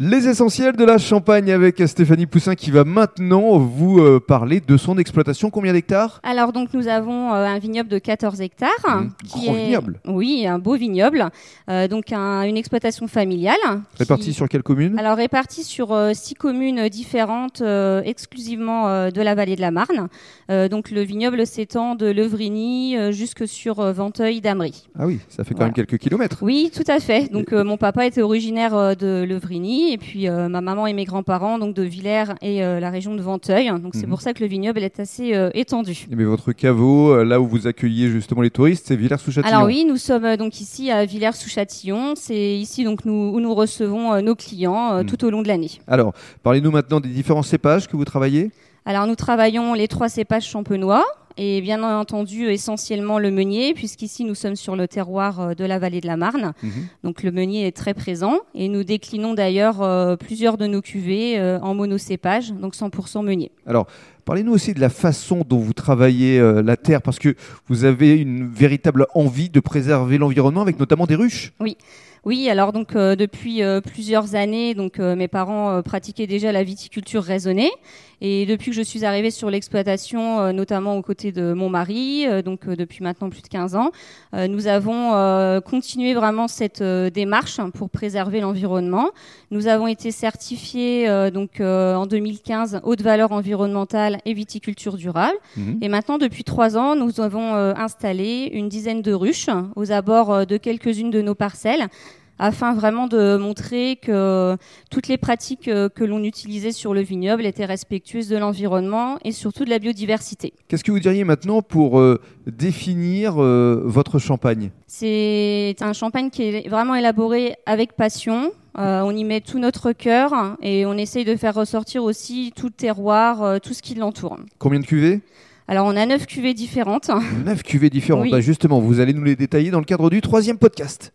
Les essentiels de la Champagne avec Stéphanie Poussin qui va maintenant vous euh, parler de son exploitation. Combien d'hectares? Alors donc nous avons euh, un vignoble de 14 hectares. Qui grand est... vignoble. Oui, un beau vignoble. Euh, donc un- une exploitation familiale. qui- Répartis sur quelle commune? Alors répartie sur six communes différentes exclusivement de la vallée de la Marne. Donc le vignoble s'étend de Levrigny jusque sur Venteuil d'Amry. Ah oui, ça fait quand Voilà. même quelques kilomètres. Oui, tout à fait. Donc mon papa était originaire de Levrigny et puis euh, ma maman et mes grands-parents donc de Villers et euh, la région de Venteuil. Donc c'est Mhm. pour ça que le vignoble est assez euh, étendu. Mais votre caveau, là où vous accueillez justement les touristes, c'est Villers-sous-Châtillon. Alors oui, nous sommes donc ici à Villers-sous-Châtillon. C'est ici donc nous, où nous recevons nos clients Mhm. tout au long de l'année. Alors, parlez-nous maintenant des différents cépages que vous travaillez. Alors nous travaillons les trois cépages champenois et bien entendu essentiellement le meunier puisqu'ici nous sommes sur le terroir euh, de la vallée de la Marne. Mhm. Donc le meunier est très présent et nous déclinons d'ailleurs euh, plusieurs de nos cuvées euh, en monocépage, donc 100% meunier. Parlez-nous aussi de la façon dont vous travaillez euh, la terre, parce que vous avez une véritable envie de préserver l'environnement avec notamment des ruches. Oui, alors donc euh, depuis euh, plusieurs années, donc mes parents pratiquaient déjà la viticulture raisonnée et depuis que je suis arrivée sur l'exploitation, notamment aux côtés de mon mari, donc depuis maintenant plus de 15 ans, nous avons continué vraiment cette démarche pour préserver l'environnement. Nous avons été certifiés donc en 2015 haute valeur environnementale et viticulture durable. Mhm. Et maintenant, depuis trois ans, nous avons euh, installé une dizaine de ruches aux abords euh, de quelques-unes de nos parcelles afin vraiment de montrer que toutes les pratiques euh, que l'on utilisait sur le vignoble étaient respectueuses de l'environnement et surtout de la biodiversité. Qu'est-ce que vous diriez maintenant pour euh, définir euh, votre champagne? C'est un champagne qui est vraiment élaboré avec passion. Euh, on y met tout notre cœur et on essaye de faire ressortir aussi tout le terroir, tout ce qui l'entoure. Combien de cuvées? Alors on a neuf cuvées différentes. Neuf cuvées différentes. Oui. Bah, justement, vous allez nous les détailler dans le cadre du troisième podcast.